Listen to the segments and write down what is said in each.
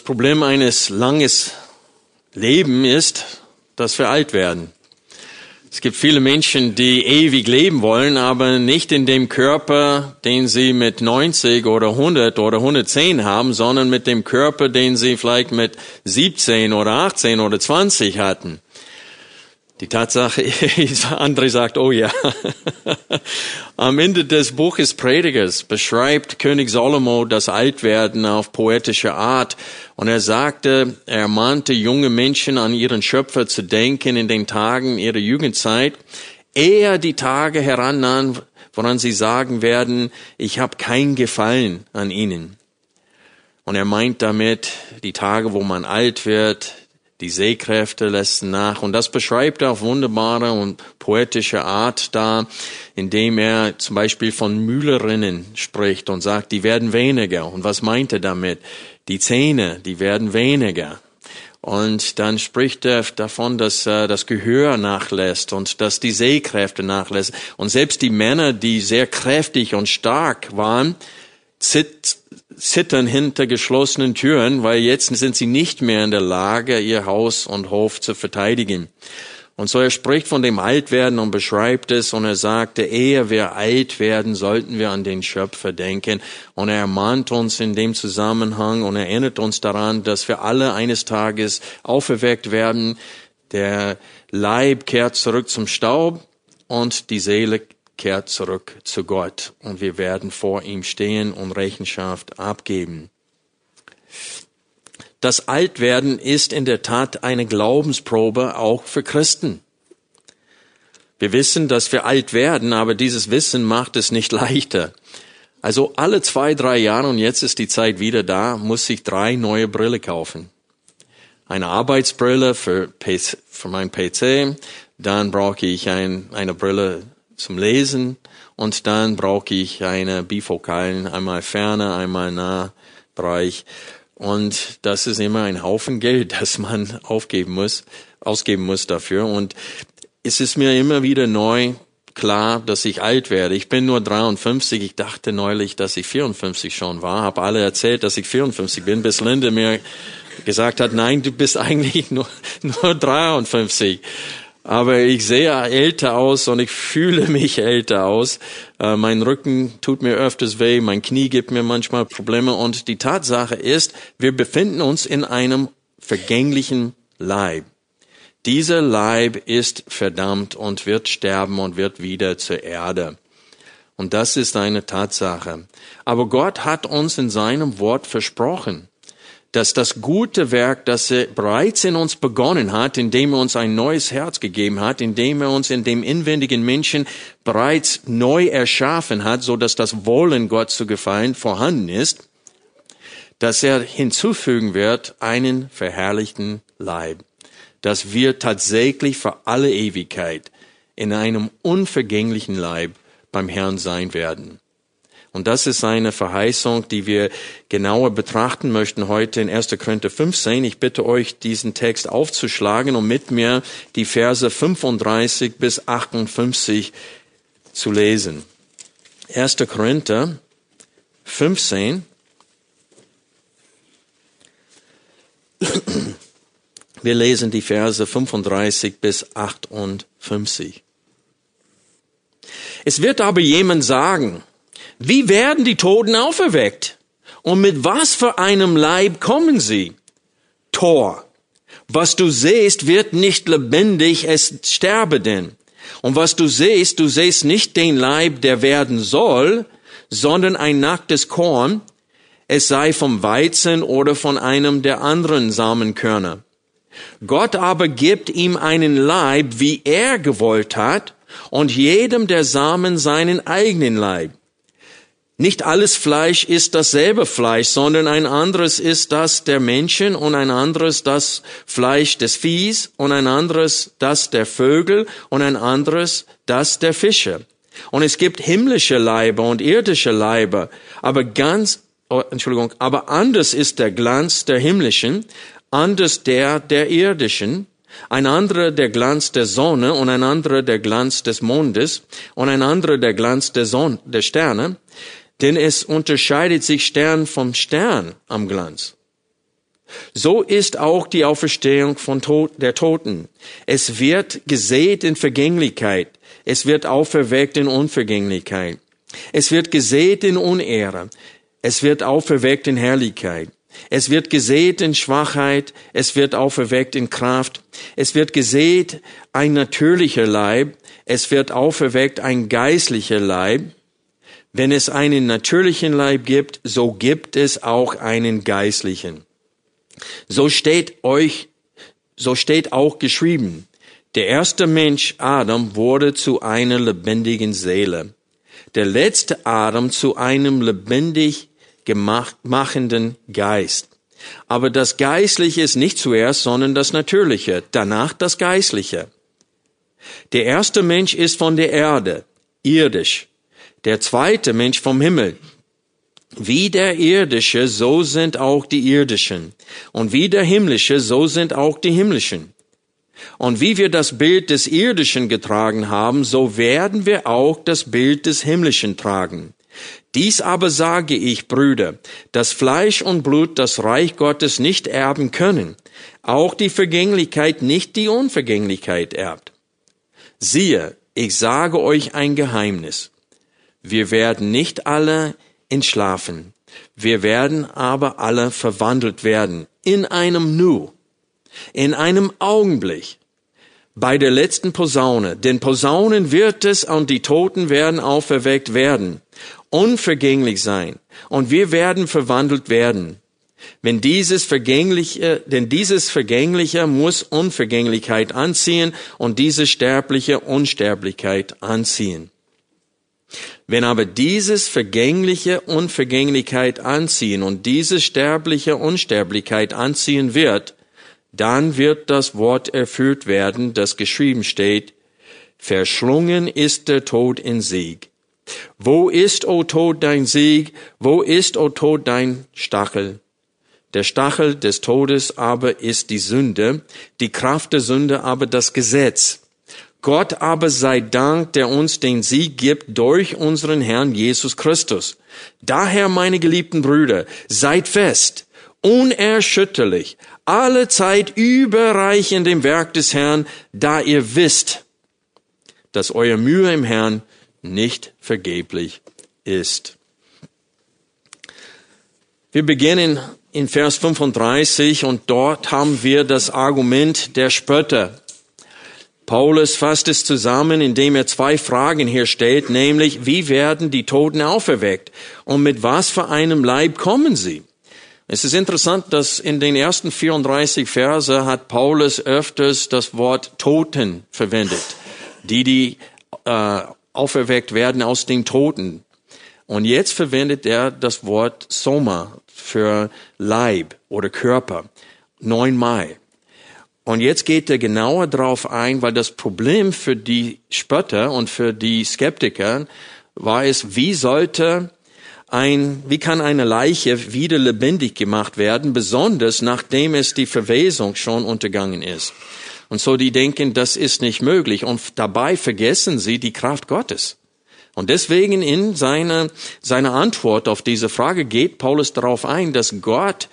Das Problem eines langes Leben ist, dass wir alt werden. Es gibt viele Menschen, die ewig leben wollen, aber nicht in dem Körper, den sie mit 90 oder 100 oder 110 haben, sondern mit dem Körper, den sie vielleicht mit 17 oder 18 oder 20 hatten. Die Tatsache André sagt, oh ja. Am Ende des Buches Predigers beschreibt König Salomo das Altwerden auf poetische Art. Und er sagte, er mahnte junge Menschen an ihren Schöpfer zu denken in den Tagen ihrer Jugendzeit, eher die Tage herannahen, woran sie sagen werden, ich habe kein Gefallen an ihnen. Und er meint damit die Tage, wo man alt wird, die Sehkräfte lassen nach. Und das beschreibt er auf wunderbare und poetische Art da, indem er zum Beispiel von Mühlerinnen spricht und sagt, die werden weniger. Und was meint er damit? Die Zähne, die werden weniger. Und dann spricht er davon, dass äh, das Gehör nachlässt und dass die Sehkräfte nachlässt. Und selbst die Männer, die sehr kräftig und stark waren, zittern hinter geschlossenen Türen, weil jetzt sind sie nicht mehr in der Lage, ihr Haus und Hof zu verteidigen. Und so er spricht von dem Altwerden und beschreibt es und er sagte, ehe wir alt werden, sollten wir an den Schöpfer denken. Und er ermahnt uns in dem Zusammenhang und erinnert uns daran, dass wir alle eines Tages auferweckt werden. Der Leib kehrt zurück zum Staub und die Seele kehrt zurück zu Gott und wir werden vor ihm stehen und Rechenschaft abgeben. Das Altwerden ist in der Tat eine Glaubensprobe auch für Christen. Wir wissen, dass wir alt werden, aber dieses Wissen macht es nicht leichter. Also alle zwei, drei Jahre, und jetzt ist die Zeit wieder da, muss ich drei neue Brille kaufen. Eine Arbeitsbrille für, für mein PC, dann brauche ich ein, eine Brille zum Lesen und dann brauche ich eine Bifokalen, einmal ferne, einmal nah Bereich. Und das ist immer ein Haufen Geld, das man aufgeben muss, ausgeben muss dafür. Und es ist mir immer wieder neu klar, dass ich alt werde. Ich bin nur 53. Ich dachte neulich, dass ich 54 schon war. Habe alle erzählt, dass ich 54 bin, bis Linde mir gesagt hat, nein, du bist eigentlich nur, nur 53 aber ich sehe älter aus und ich fühle mich älter aus. Äh, mein Rücken tut mir öfters weh, mein Knie gibt mir manchmal Probleme und die Tatsache ist, wir befinden uns in einem vergänglichen Leib. Dieser Leib ist verdammt und wird sterben und wird wieder zur Erde. Und das ist eine Tatsache. Aber Gott hat uns in seinem Wort versprochen, dass das gute Werk, das er bereits in uns begonnen hat, indem er uns ein neues Herz gegeben hat, indem er uns in dem inwendigen Menschen bereits neu erschaffen hat, so dass das Wollen Gott zu gefallen vorhanden ist, dass er hinzufügen wird einen verherrlichten Leib, dass wir tatsächlich für alle Ewigkeit in einem unvergänglichen Leib beim Herrn sein werden. Und das ist eine Verheißung, die wir genauer betrachten möchten heute in 1. Korinther 15. Ich bitte euch, diesen Text aufzuschlagen und mit mir die Verse 35 bis 58 zu lesen. 1. Korinther 15. Wir lesen die Verse 35 bis 58. Es wird aber jemand sagen, wie werden die Toten auferweckt? Und mit was für einem Leib kommen sie? Tor. Was du siehst, wird nicht lebendig, es sterbe denn. Und was du siehst, du siehst nicht den Leib, der werden soll, sondern ein nacktes Korn, es sei vom Weizen oder von einem der anderen Samenkörner. Gott aber gibt ihm einen Leib, wie er gewollt hat, und jedem der Samen seinen eigenen Leib. Nicht alles Fleisch ist dasselbe Fleisch, sondern ein anderes ist das der Menschen und ein anderes das Fleisch des Viehs und ein anderes das der Vögel und ein anderes das der Fische. Und es gibt himmlische Leiber und irdische Leiber, aber ganz, oh, Entschuldigung, aber anders ist der Glanz der himmlischen, anders der der irdischen, ein anderer der Glanz der Sonne und ein anderer der Glanz des Mondes und ein anderer der Glanz der Sonne, der Sterne denn es unterscheidet sich Stern vom Stern am Glanz. So ist auch die Auferstehung von Tod, der Toten. Es wird gesät in Vergänglichkeit. Es wird auferweckt in Unvergänglichkeit. Es wird gesät in Unehre. Es wird auferweckt in Herrlichkeit. Es wird gesät in Schwachheit. Es wird auferweckt in Kraft. Es wird gesät ein natürlicher Leib. Es wird auferweckt ein geistlicher Leib. Wenn es einen natürlichen Leib gibt, so gibt es auch einen geistlichen. So steht euch, so steht auch geschrieben. Der erste Mensch, Adam, wurde zu einer lebendigen Seele. Der letzte Adam zu einem lebendig machenden Geist. Aber das Geistliche ist nicht zuerst, sondern das Natürliche, danach das Geistliche. Der erste Mensch ist von der Erde, irdisch der zweite Mensch vom Himmel. Wie der irdische, so sind auch die irdischen. Und wie der himmlische, so sind auch die himmlischen. Und wie wir das Bild des irdischen getragen haben, so werden wir auch das Bild des himmlischen tragen. Dies aber sage ich, Brüder, dass Fleisch und Blut das Reich Gottes nicht erben können, auch die Vergänglichkeit nicht die Unvergänglichkeit erbt. Siehe, ich sage euch ein Geheimnis. Wir werden nicht alle entschlafen. Wir werden aber alle verwandelt werden. In einem Nu. In einem Augenblick. Bei der letzten Posaune. Denn Posaunen wird es und die Toten werden auferweckt werden. Unvergänglich sein. Und wir werden verwandelt werden. Wenn dieses Vergängliche, denn dieses Vergängliche muss Unvergänglichkeit anziehen und dieses Sterbliche Unsterblichkeit anziehen. Wenn aber dieses vergängliche Unvergänglichkeit anziehen und diese sterbliche Unsterblichkeit anziehen wird, dann wird das Wort erfüllt werden, das geschrieben steht, verschlungen ist der Tod in Sieg. Wo ist, o Tod, dein Sieg? Wo ist, o Tod, dein Stachel? Der Stachel des Todes aber ist die Sünde, die Kraft der Sünde aber das Gesetz. Gott aber sei Dank, der uns den Sieg gibt durch unseren Herrn Jesus Christus. Daher, meine geliebten Brüder, seid fest, unerschütterlich, alle Zeit überreich in dem Werk des Herrn, da ihr wisst, dass euer Mühe im Herrn nicht vergeblich ist. Wir beginnen in Vers 35 und dort haben wir das Argument der Spötter. Paulus fasst es zusammen, indem er zwei Fragen hier stellt, nämlich, wie werden die Toten auferweckt und mit was für einem Leib kommen sie? Es ist interessant, dass in den ersten 34 Verse hat Paulus öfters das Wort Toten verwendet, die, die äh, auferweckt werden aus den Toten. Und jetzt verwendet er das Wort Soma für Leib oder Körper neunmal. Und jetzt geht er genauer drauf ein, weil das Problem für die Spötter und für die Skeptiker war es, wie sollte ein, wie kann eine Leiche wieder lebendig gemacht werden, besonders nachdem es die Verwesung schon untergangen ist. Und so die denken, das ist nicht möglich. Und dabei vergessen sie die Kraft Gottes. Und deswegen in seiner, seiner Antwort auf diese Frage geht Paulus darauf ein, dass Gott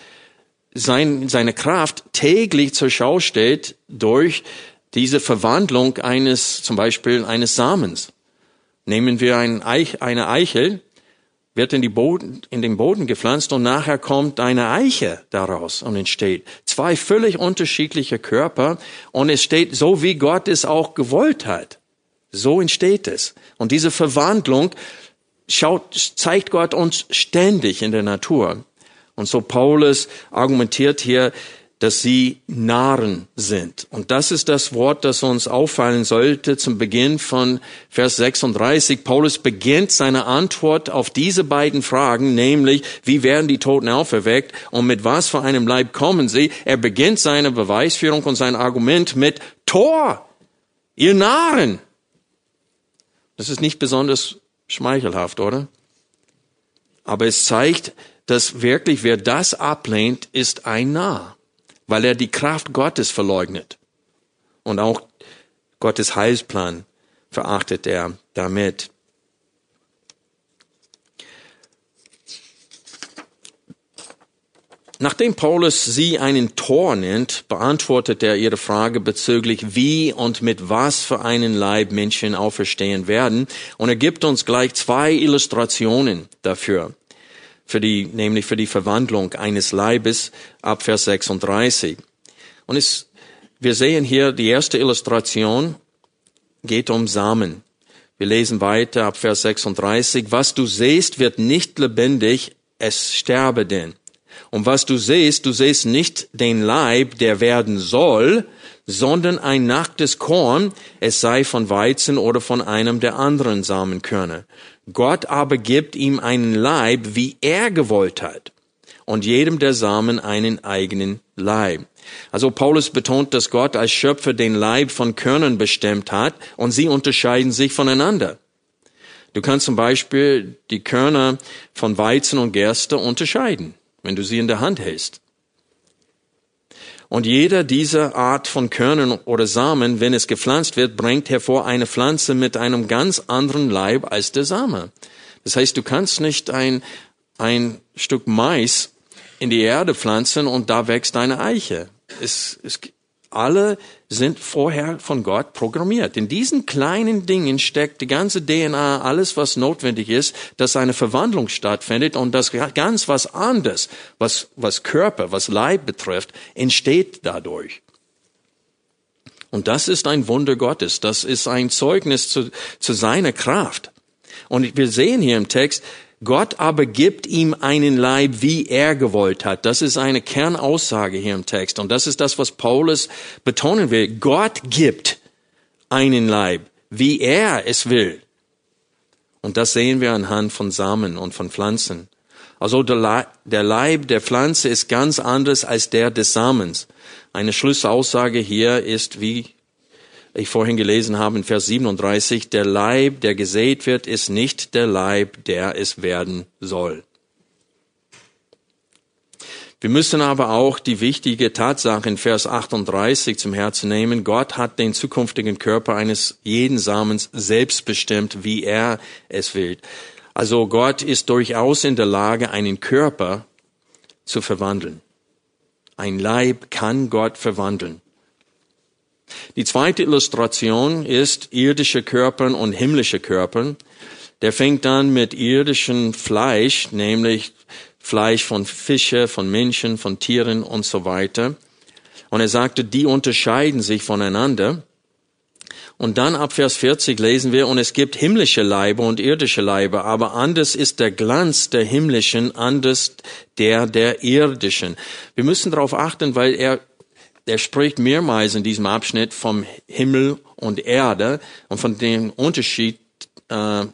sein, seine Kraft täglich zur Schau stellt durch diese Verwandlung eines, zum Beispiel eines Samens. Nehmen wir ein Eich, eine Eichel. wird in, die Boden, in den Boden gepflanzt und nachher kommt eine Eiche daraus und entsteht. Zwei völlig unterschiedliche Körper und es steht so, wie Gott es auch gewollt hat. So entsteht es. Und diese Verwandlung schaut, zeigt Gott uns ständig in der Natur. Und so Paulus argumentiert hier, dass sie Narren sind. Und das ist das Wort, das uns auffallen sollte zum Beginn von Vers 36. Paulus beginnt seine Antwort auf diese beiden Fragen, nämlich, wie werden die Toten auferweckt und mit was für einem Leib kommen sie? Er beginnt seine Beweisführung und sein Argument mit Tor, ihr Narren. Das ist nicht besonders schmeichelhaft, oder? Aber es zeigt, dass wirklich wer das ablehnt, ist ein Narr weil er die Kraft Gottes verleugnet. Und auch Gottes Heilsplan verachtet er damit. Nachdem Paulus sie einen Tor nennt, beantwortet er ihre Frage bezüglich wie und mit was für einen Leib Menschen auferstehen werden. Und er gibt uns gleich zwei Illustrationen dafür für die, nämlich für die Verwandlung eines Leibes ab Vers 36. Und es, wir sehen hier die erste Illustration geht um Samen. Wir lesen weiter ab Vers 36. Was du siehst, wird nicht lebendig, es sterbe denn. Und was du siehst, du siehst nicht den Leib, der werden soll, sondern ein nacktes Korn, es sei von Weizen oder von einem der anderen Samenkörner. Gott aber gibt ihm einen Leib, wie er gewollt hat, und jedem der Samen einen eigenen Leib. Also Paulus betont, dass Gott als Schöpfer den Leib von Körnern bestimmt hat und sie unterscheiden sich voneinander. Du kannst zum Beispiel die Körner von Weizen und Gerste unterscheiden, wenn du sie in der Hand hältst. Und jeder dieser Art von Körnern oder Samen, wenn es gepflanzt wird, bringt hervor eine Pflanze mit einem ganz anderen Leib als der Same. Das heißt, du kannst nicht ein, ein Stück Mais in die Erde pflanzen und da wächst eine Eiche. Es, es, alle sind vorher von Gott programmiert. In diesen kleinen Dingen steckt die ganze DNA, alles was notwendig ist, dass eine Verwandlung stattfindet und das ganz was anderes, was, was Körper, was Leib betrifft, entsteht dadurch. Und das ist ein Wunder Gottes. Das ist ein Zeugnis zu, zu seiner Kraft. Und wir sehen hier im Text, Gott aber gibt ihm einen Leib, wie er gewollt hat. Das ist eine Kernaussage hier im Text. Und das ist das, was Paulus betonen will. Gott gibt einen Leib, wie er es will. Und das sehen wir anhand von Samen und von Pflanzen. Also der Leib der Pflanze ist ganz anders als der des Samens. Eine Schlussaussage hier ist, wie ich vorhin gelesen habe in Vers 37, der Leib, der gesät wird, ist nicht der Leib, der es werden soll. Wir müssen aber auch die wichtige Tatsache in Vers 38 zum Herzen nehmen. Gott hat den zukünftigen Körper eines jeden Samens selbst bestimmt, wie er es will. Also Gott ist durchaus in der Lage, einen Körper zu verwandeln. Ein Leib kann Gott verwandeln. Die zweite Illustration ist irdische Körpern und himmlische Körpern. Der fängt an mit irdischem Fleisch, nämlich Fleisch von Fische, von Menschen, von Tieren und so weiter. Und er sagte, die unterscheiden sich voneinander. Und dann ab Vers 40 lesen wir, und es gibt himmlische Leibe und irdische Leibe, aber anders ist der Glanz der himmlischen, anders der der irdischen. Wir müssen darauf achten, weil er er spricht mehrmals in diesem Abschnitt vom Himmel und Erde und von dem Unterschied äh,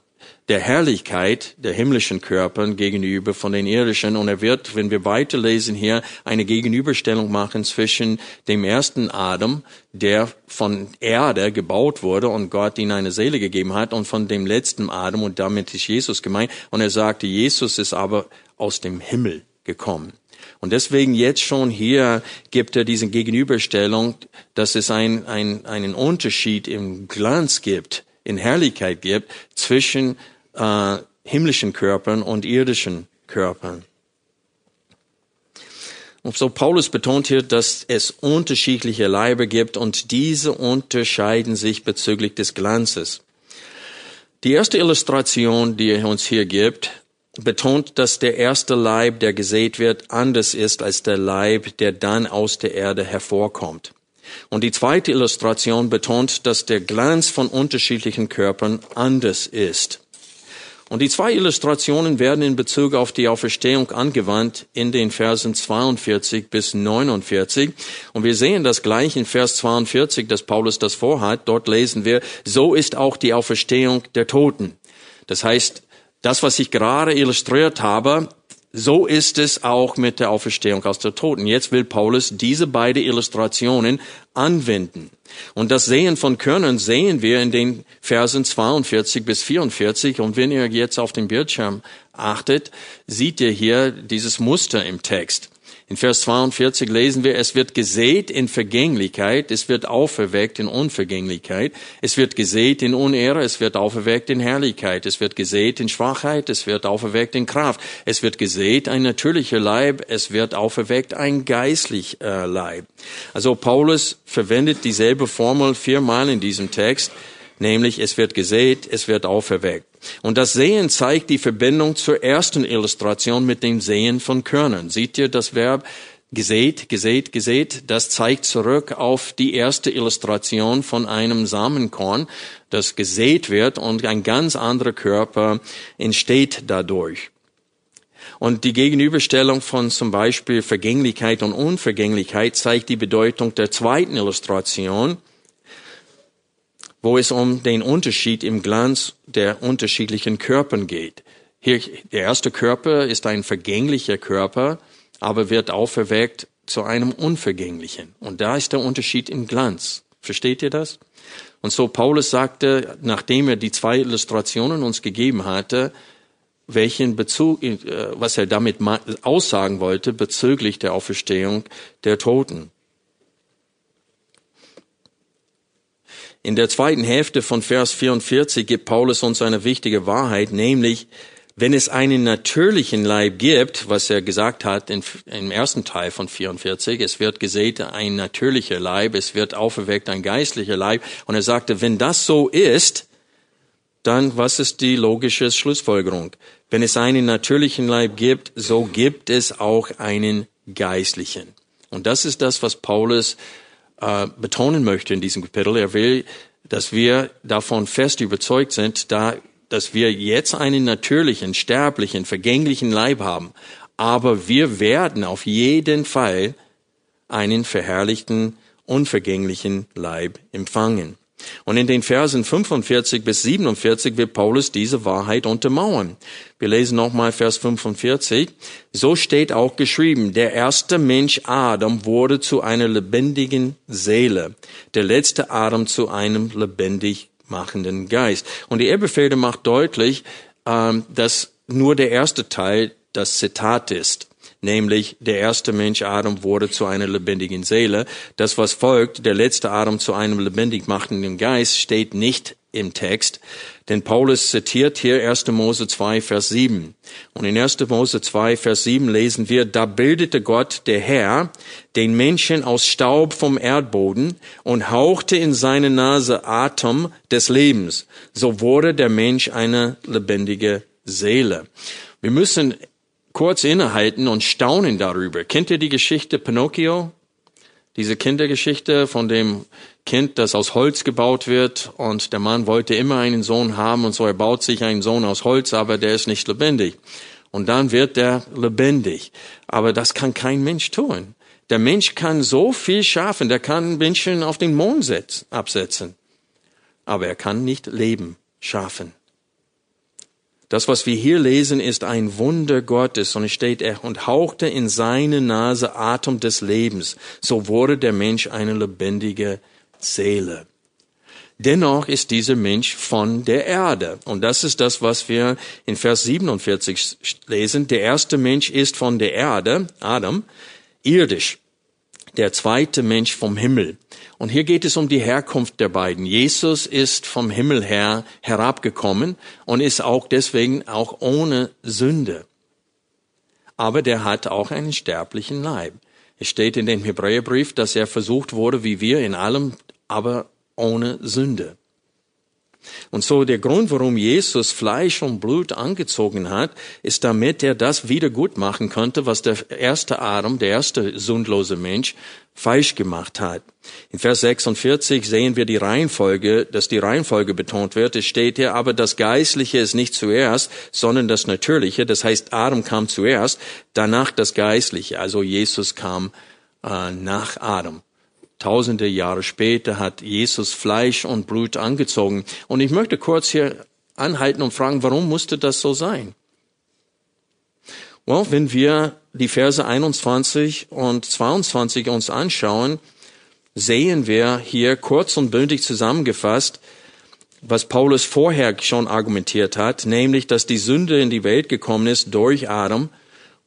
der Herrlichkeit der himmlischen Körper gegenüber von den irdischen. Und er wird, wenn wir weiterlesen hier, eine Gegenüberstellung machen zwischen dem ersten Adam, der von Erde gebaut wurde und Gott ihm eine Seele gegeben hat, und von dem letzten Adam, und damit ist Jesus gemeint. Und er sagte, Jesus ist aber aus dem Himmel gekommen. Und deswegen jetzt schon hier gibt er diese Gegenüberstellung, dass es ein, ein, einen Unterschied im Glanz gibt, in Herrlichkeit gibt zwischen äh, himmlischen Körpern und irdischen Körpern. Und so Paulus betont hier, dass es unterschiedliche Leiber gibt und diese unterscheiden sich bezüglich des Glanzes. Die erste Illustration, die er uns hier gibt, betont, dass der erste Leib, der gesät wird, anders ist als der Leib, der dann aus der Erde hervorkommt. Und die zweite Illustration betont, dass der Glanz von unterschiedlichen Körpern anders ist. Und die zwei Illustrationen werden in Bezug auf die Auferstehung angewandt in den Versen 42 bis 49. Und wir sehen das gleich in Vers 42, dass Paulus das vorhat. Dort lesen wir, so ist auch die Auferstehung der Toten. Das heißt, das, was ich gerade illustriert habe, so ist es auch mit der Auferstehung aus der Toten. Jetzt will Paulus diese beiden Illustrationen anwenden. Und das Sehen von Körnern sehen wir in den Versen 42 bis 44. Und wenn ihr jetzt auf den Bildschirm achtet, seht ihr hier dieses Muster im Text. In Vers 42 lesen wir, es wird gesät in Vergänglichkeit, es wird auferweckt in Unvergänglichkeit, es wird gesät in Unehre, es wird auferweckt in Herrlichkeit, es wird gesät in Schwachheit, es wird auferweckt in Kraft, es wird gesät ein natürlicher Leib, es wird auferweckt ein geistlicher Leib. Also Paulus verwendet dieselbe Formel viermal in diesem Text, nämlich es wird gesät, es wird auferweckt. Und das Sehen zeigt die Verbindung zur ersten Illustration mit dem Sehen von Körnern. Seht ihr das Verb gesät, gesät, gesät? Das zeigt zurück auf die erste Illustration von einem Samenkorn, das gesät wird und ein ganz anderer Körper entsteht dadurch. Und die Gegenüberstellung von zum Beispiel Vergänglichkeit und Unvergänglichkeit zeigt die Bedeutung der zweiten Illustration wo es um den Unterschied im Glanz der unterschiedlichen Körpern geht. Hier, der erste Körper ist ein vergänglicher Körper, aber wird auferweckt zu einem unvergänglichen. Und da ist der Unterschied im Glanz. Versteht ihr das? Und so Paulus sagte, nachdem er die zwei Illustrationen uns gegeben hatte, welchen Bezug, äh, was er damit aussagen wollte bezüglich der Auferstehung der Toten. In der zweiten Hälfte von Vers 44 gibt Paulus uns eine wichtige Wahrheit, nämlich, wenn es einen natürlichen Leib gibt, was er gesagt hat in, im ersten Teil von 44, es wird gesät ein natürlicher Leib, es wird auferweckt ein geistlicher Leib, und er sagte, wenn das so ist, dann was ist die logische Schlussfolgerung? Wenn es einen natürlichen Leib gibt, so gibt es auch einen geistlichen. Und das ist das, was Paulus äh, betonen möchte in diesem Kapitel. Er will, dass wir davon fest überzeugt sind, da, dass wir jetzt einen natürlichen, sterblichen, vergänglichen Leib haben. Aber wir werden auf jeden Fall einen verherrlichten, unvergänglichen Leib empfangen. Und in den Versen 45 bis 47 wird Paulus diese Wahrheit untermauern. Wir lesen nochmal Vers 45. So steht auch geschrieben, der erste Mensch Adam wurde zu einer lebendigen Seele, der letzte Adam zu einem lebendig machenden Geist. Und die Erbefehle macht deutlich, ähm, dass nur der erste Teil das Zitat ist nämlich der erste Mensch Adam wurde zu einer lebendigen Seele. Das, was folgt, der letzte Adam zu einem lebendig machenden Geist, steht nicht im Text, denn Paulus zitiert hier 1. Mose 2, Vers 7. Und in 1. Mose 2, Vers 7 lesen wir, da bildete Gott, der Herr, den Menschen aus Staub vom Erdboden und hauchte in seine Nase Atem des Lebens. So wurde der Mensch eine lebendige Seele. Wir müssen kurz innehalten und staunen darüber. Kennt ihr die Geschichte Pinocchio? Diese Kindergeschichte von dem Kind, das aus Holz gebaut wird und der Mann wollte immer einen Sohn haben und so er baut sich einen Sohn aus Holz, aber der ist nicht lebendig. Und dann wird der lebendig. Aber das kann kein Mensch tun. Der Mensch kann so viel schaffen, der kann Menschen auf den Mond setzen, absetzen. Aber er kann nicht Leben schaffen. Das, was wir hier lesen, ist ein Wunder Gottes und es steht, er und hauchte in seine Nase Atem des Lebens. So wurde der Mensch eine lebendige Seele. Dennoch ist dieser Mensch von der Erde. Und das ist das, was wir in Vers 47 lesen. Der erste Mensch ist von der Erde, Adam, irdisch. Der zweite Mensch vom Himmel. Und hier geht es um die Herkunft der beiden. Jesus ist vom Himmel her herabgekommen und ist auch deswegen auch ohne Sünde. Aber der hat auch einen sterblichen Leib. Es steht in dem Hebräerbrief, dass er versucht wurde wie wir in allem, aber ohne Sünde. Und so der Grund, warum Jesus Fleisch und Blut angezogen hat, ist damit er das wieder gut machen konnte, was der erste Adam, der erste sündlose Mensch, falsch gemacht hat. In Vers 46 sehen wir die Reihenfolge, dass die Reihenfolge betont wird. Es steht hier, aber das Geistliche ist nicht zuerst, sondern das Natürliche. Das heißt, Adam kam zuerst, danach das Geistliche. Also Jesus kam äh, nach Adam. Tausende Jahre später hat Jesus Fleisch und Blut angezogen. Und ich möchte kurz hier anhalten und fragen, warum musste das so sein? Well, wenn wir die Verse 21 und 22 uns anschauen, sehen wir hier kurz und bündig zusammengefasst, was Paulus vorher schon argumentiert hat, nämlich, dass die Sünde in die Welt gekommen ist durch Adam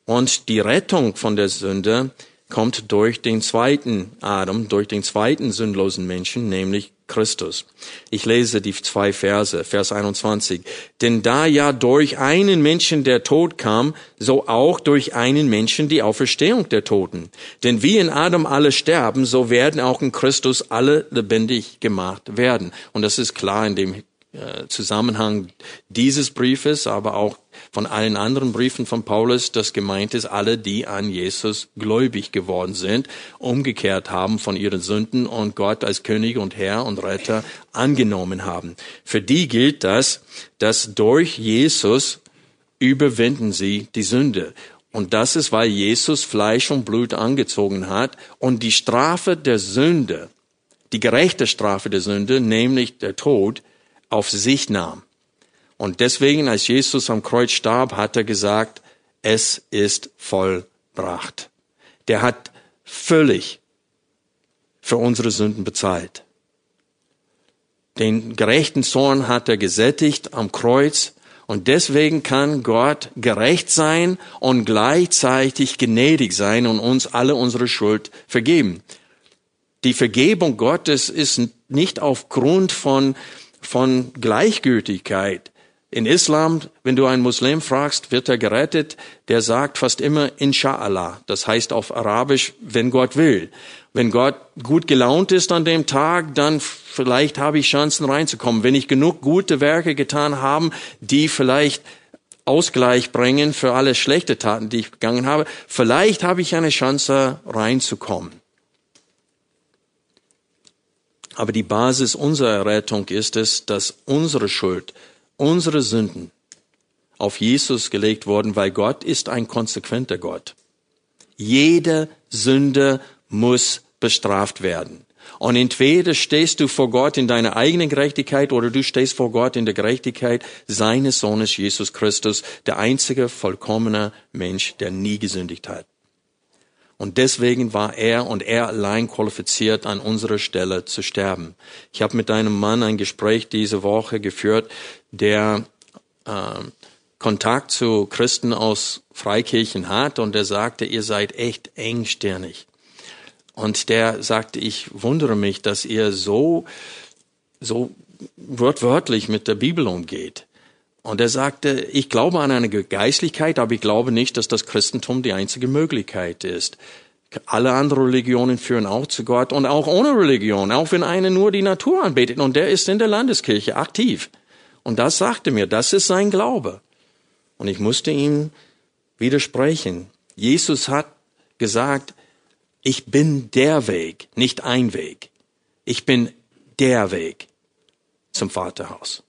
und die Rettung von der Sünde kommt durch den zweiten Adam, durch den zweiten sündlosen Menschen, nämlich Christus. Ich lese die zwei Verse, Vers 21. Denn da ja durch einen Menschen der Tod kam, so auch durch einen Menschen die Auferstehung der Toten. Denn wie in Adam alle sterben, so werden auch in Christus alle lebendig gemacht werden. Und das ist klar in dem äh, Zusammenhang dieses Briefes, aber auch von allen anderen Briefen von Paulus, das gemeint ist, alle, die an Jesus gläubig geworden sind, umgekehrt haben von ihren Sünden und Gott als König und Herr und Retter angenommen haben. Für die gilt das, dass durch Jesus überwinden sie die Sünde. Und das ist, weil Jesus Fleisch und Blut angezogen hat und die Strafe der Sünde, die gerechte Strafe der Sünde, nämlich der Tod, auf sich nahm. Und deswegen, als Jesus am Kreuz starb, hat er gesagt, es ist vollbracht. Der hat völlig für unsere Sünden bezahlt. Den gerechten Zorn hat er gesättigt am Kreuz und deswegen kann Gott gerecht sein und gleichzeitig gnädig sein und uns alle unsere Schuld vergeben. Die Vergebung Gottes ist nicht aufgrund von von Gleichgültigkeit. In Islam, wenn du einen Muslim fragst, wird er gerettet, der sagt fast immer Inshallah. Das heißt auf Arabisch, wenn Gott will. Wenn Gott gut gelaunt ist an dem Tag, dann vielleicht habe ich Chancen reinzukommen. Wenn ich genug gute Werke getan habe, die vielleicht Ausgleich bringen für alle schlechte Taten, die ich begangen habe, vielleicht habe ich eine Chance reinzukommen. Aber die Basis unserer Rettung ist es, dass unsere Schuld, unsere Sünden auf Jesus gelegt wurden, weil Gott ist ein konsequenter Gott. Jede Sünde muss bestraft werden. Und entweder stehst du vor Gott in deiner eigenen Gerechtigkeit oder du stehst vor Gott in der Gerechtigkeit seines Sohnes Jesus Christus, der einzige vollkommene Mensch, der nie gesündigt hat. Und deswegen war er und er allein qualifiziert, an unserer Stelle zu sterben. Ich habe mit einem Mann ein Gespräch diese Woche geführt, der äh, Kontakt zu Christen aus Freikirchen hat und der sagte, ihr seid echt engstirnig. Und der sagte, ich wundere mich, dass ihr so, so wortwörtlich mit der Bibel umgeht. Und er sagte, ich glaube an eine Geistlichkeit, aber ich glaube nicht, dass das Christentum die einzige Möglichkeit ist. Alle anderen Religionen führen auch zu Gott und auch ohne Religion, auch wenn einer nur die Natur anbetet und der ist in der Landeskirche aktiv. Und das sagte mir, das ist sein Glaube. Und ich musste ihm widersprechen. Jesus hat gesagt, ich bin der Weg, nicht ein Weg. Ich bin der Weg zum Vaterhaus.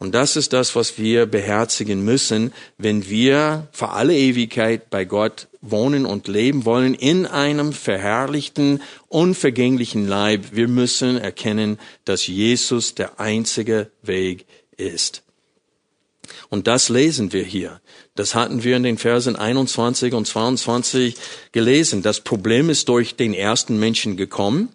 Und das ist das, was wir beherzigen müssen, wenn wir für alle Ewigkeit bei Gott wohnen und leben wollen in einem verherrlichten, unvergänglichen Leib. Wir müssen erkennen, dass Jesus der einzige Weg ist. Und das lesen wir hier. Das hatten wir in den Versen 21 und 22 gelesen. Das Problem ist durch den ersten Menschen gekommen.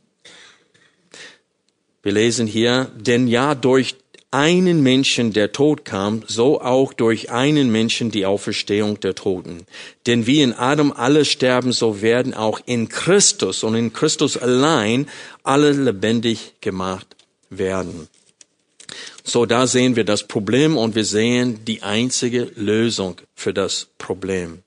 Wir lesen hier, denn ja, durch einen Menschen der Tod kam, so auch durch einen Menschen die Auferstehung der Toten. Denn wie in Adam alle sterben, so werden auch in Christus und in Christus allein alle lebendig gemacht werden. So, da sehen wir das Problem und wir sehen die einzige Lösung für das Problem.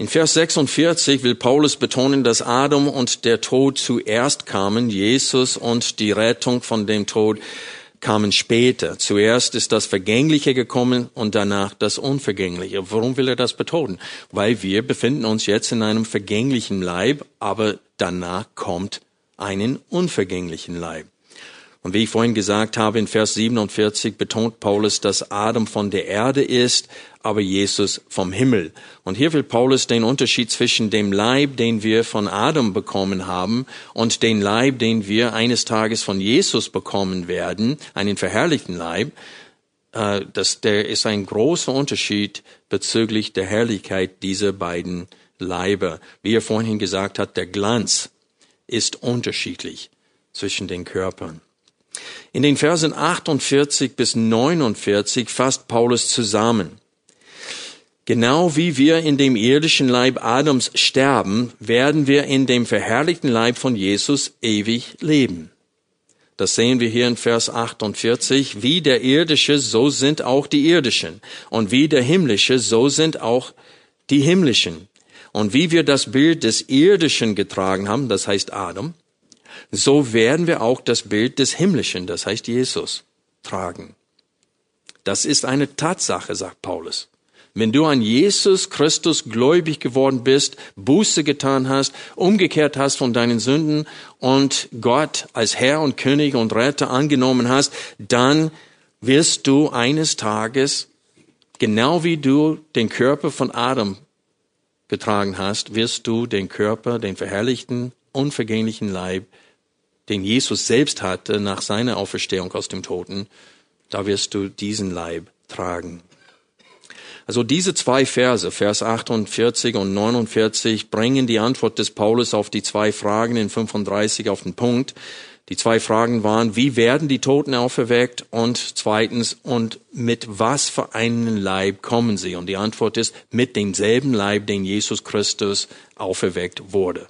In Vers 46 will Paulus betonen, dass Adam und der Tod zuerst kamen, Jesus und die Rettung von dem Tod kamen später. Zuerst ist das Vergängliche gekommen und danach das Unvergängliche. Warum will er das betonen? Weil wir befinden uns jetzt in einem vergänglichen Leib, aber danach kommt einen unvergänglichen Leib. Und wie ich vorhin gesagt habe, in Vers 47 betont Paulus, dass Adam von der Erde ist, aber Jesus vom Himmel. Und hier will Paulus den Unterschied zwischen dem Leib, den wir von Adam bekommen haben, und dem Leib, den wir eines Tages von Jesus bekommen werden, einen verherrlichten Leib, äh, das, der ist ein großer Unterschied bezüglich der Herrlichkeit dieser beiden Leiber. Wie er vorhin gesagt hat, der Glanz ist unterschiedlich zwischen den Körpern. In den Versen 48 bis 49 fasst Paulus zusammen. Genau wie wir in dem irdischen Leib Adams sterben, werden wir in dem verherrlichten Leib von Jesus ewig leben. Das sehen wir hier in Vers 48. Wie der irdische, so sind auch die irdischen. Und wie der himmlische, so sind auch die himmlischen. Und wie wir das Bild des irdischen getragen haben, das heißt Adam, so werden wir auch das Bild des Himmlischen, das heißt Jesus, tragen. Das ist eine Tatsache, sagt Paulus. Wenn du an Jesus Christus gläubig geworden bist, Buße getan hast, umgekehrt hast von deinen Sünden und Gott als Herr und König und Retter angenommen hast, dann wirst du eines Tages, genau wie du den Körper von Adam getragen hast, wirst du den Körper, den verherrlichten, unvergänglichen Leib den Jesus selbst hatte nach seiner Auferstehung aus dem Toten, da wirst du diesen Leib tragen. Also diese zwei Verse, Vers 48 und 49, bringen die Antwort des Paulus auf die zwei Fragen in 35 auf den Punkt. Die zwei Fragen waren, wie werden die Toten auferweckt? Und zweitens, und mit was für einen Leib kommen sie? Und die Antwort ist, mit demselben Leib, den Jesus Christus auferweckt wurde